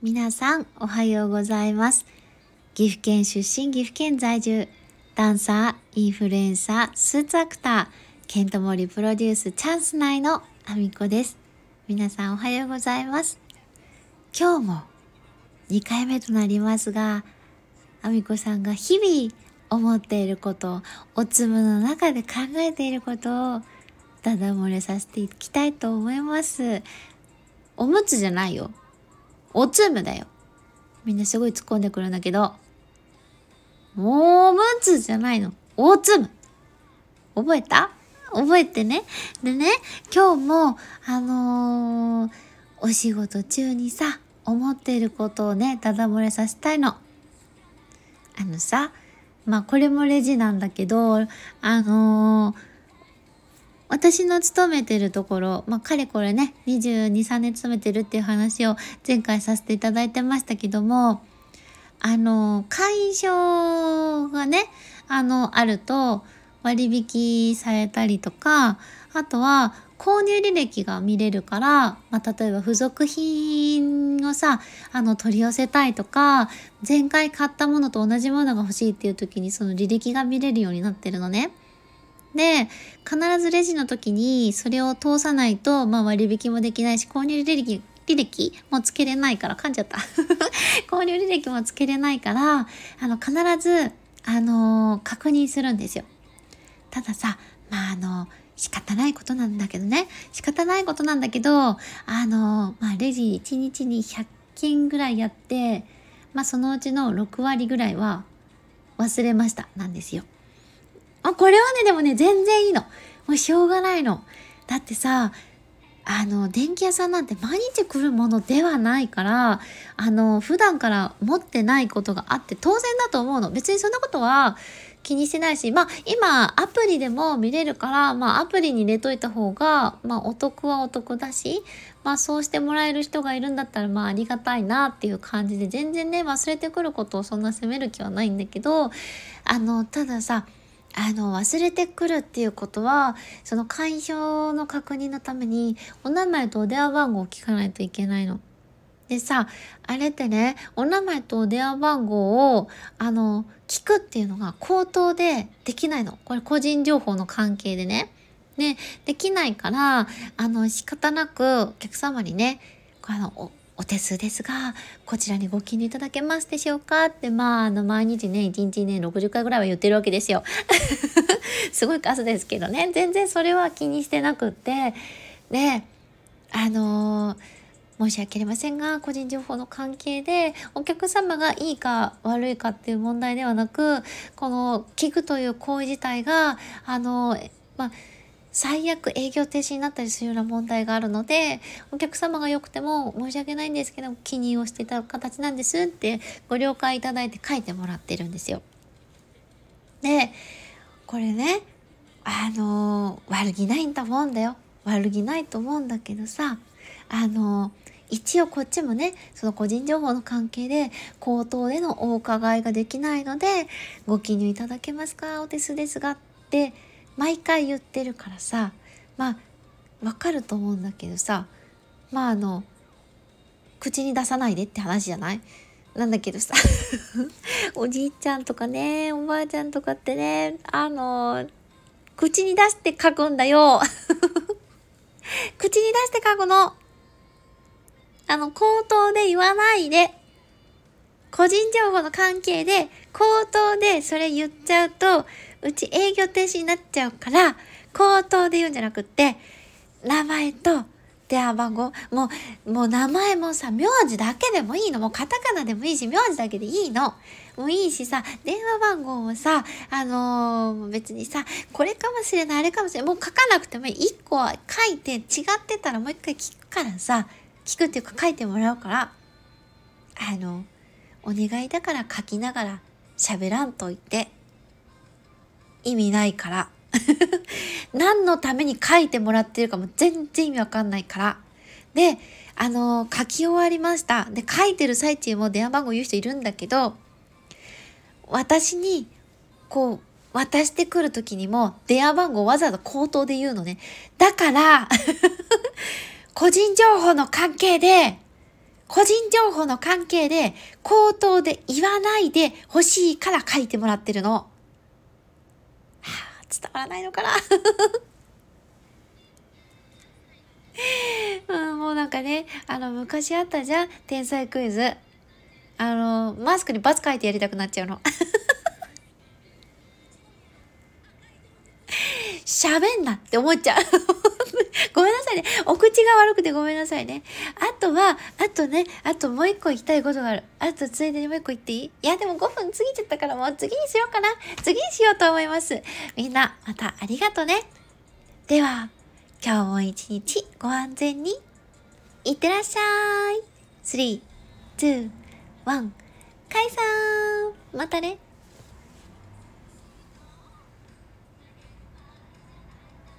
皆さんおはようございます。岐阜県出身、岐阜県在住、ダンサー、インフルエンサー、スーツアクター、ケントモリプロデュースチャンス内のアミコです。皆さんおはようございます。今日も2回目となりますが、アミコさんが日々思っていること、おつむの中で考えていることをダダ漏れさせていきたいと思います。おむつじゃないよ。おつむだよ。みんなすごい突っ込んでくるんだけど、おむつじゃないの。おつむ。覚えた？覚えてね。でね、今日も、あのー、お仕事中にさ、思っていることをね、ただ漏れさせたいの。あのさ、まあこれもレジなんだけど、あのー私の勤めてるところ、まあ、かれこれね、22、3年勤めてるっていう話を前回させていただいてましたけども、あの、会員証がね、あの、あると割引されたりとか、あとは購入履歴が見れるから、まあ、例えば付属品をさ、あの、取り寄せたいとか、前回買ったものと同じものが欲しいっていう時にその履歴が見れるようになってるのね。で、必ずレジの時にそれを通さないと、まあ割引もできないし、購入履歴、履歴もつけれないから、噛んじゃった。購入履歴もつけれないから、あの、必ず、あのー、確認するんですよ。たださ、まああの、仕方ないことなんだけどね。仕方ないことなんだけど、あの、まあレジ1日に100件ぐらいやって、まあそのうちの6割ぐらいは忘れましたなんですよ。あ、これはね、でもね、全然いいの。もうしょうがないの。だってさ、あの、電気屋さんなんて毎日来るものではないから、あの、普段から持ってないことがあって当然だと思うの。別にそんなことは気にしてないし、まあ今アプリでも見れるから、まあアプリに入れといた方が、まあお得はお得だし、まあそうしてもらえる人がいるんだったらまあありがたいなっていう感じで全然ね忘れてくることをそんな責める気はないんだけど、あの、たださ、あの忘れてくるっていうことはその会場の確認のためにお名前とお電話番号を聞かないといけないの。でさあれってねお名前とお電話番号をあの聞くっていうのが口頭でできないの。これ個人情報の関係でね。ね、できないからあの仕方なくお客様にねあのお手数ですが、こちらにご記入いただけますでしょうか？って、まあ、あの、毎日ね、1日ね、60回ぐらいは言ってるわけですよ。すごい数ですけどね、全然それは気にしてなくって、で、あのー申し訳ありませんが、個人情報の関係で、お客様がいいか悪いかっていう問題ではなく、この聞くという行為自体が、あの、まあ、最悪営業停止になったりするような問題があるので、お客様が良くても申し訳ないんですけど、記入をしていた形なんですってご了解いただいて書いてもらってるんですよ。で、これね、あの悪気ないんだもんだよ。悪気ないと思うんだけどさ、あの一応こっちもね、その個人情報の関係で口頭でのお伺いができないので、ご記入いただけますか？お手数ですがって毎回言ってるからさまあわかると思うんだけどさまああの口に出さないでって話じゃない？なんだけどさ おじいちゃんとかねおばあちゃんとかってねあの口に出して書くんだよ。口に出して書くの。あの口頭で言わないで。個人情報の関係で口頭でそれ言っちゃうとうち営業停止になっちゃうから、口頭で言うんじゃなくって、名前と電話番号、もう、もう名前もさ、名字だけでもいいの。もうカタカナでもいいし、名字だけでいいの。もういいしさ、電話番号もさ、あのー、別にさ、これかもしれない、あれかもしれない。もう書かなくてもいい。一個は書いて違ってたらもう一回聞くからさ、聞くっていうか書いてもらうから、あの、お願いだから書きながら喋らんといて。意味ないから。何のために書いてもらってるかも全然意味わかんないから。で、あの、書き終わりました。で、書いてる最中も電話番号言う人いるんだけど、私に、こう、渡してくる時にも電話番号わざわざ口頭で言うのね。だから 個人情報の関係で、個人情報の関係で口頭で言わないで欲しいから書いてもらってるの。伝わらないのかな？うん、もうなんかね、あの、昔あったじゃん、天才クイズ。あの、マスクにバツ書いてやりたくなっちゃうの。喋んなって思っちゃう。ごめんなさいね。お口が悪くてごめんなさいね。あとは、あとね、あともう一個言いたいことがある。あとついでにもう一個言っていい？いや、でも5分過ぎちゃったからもう次にしようかな。次にしようと思います。みんな、またありがとね。では、今日も一日ご安全に。いってらっしゃい。3、2、1、解散またね。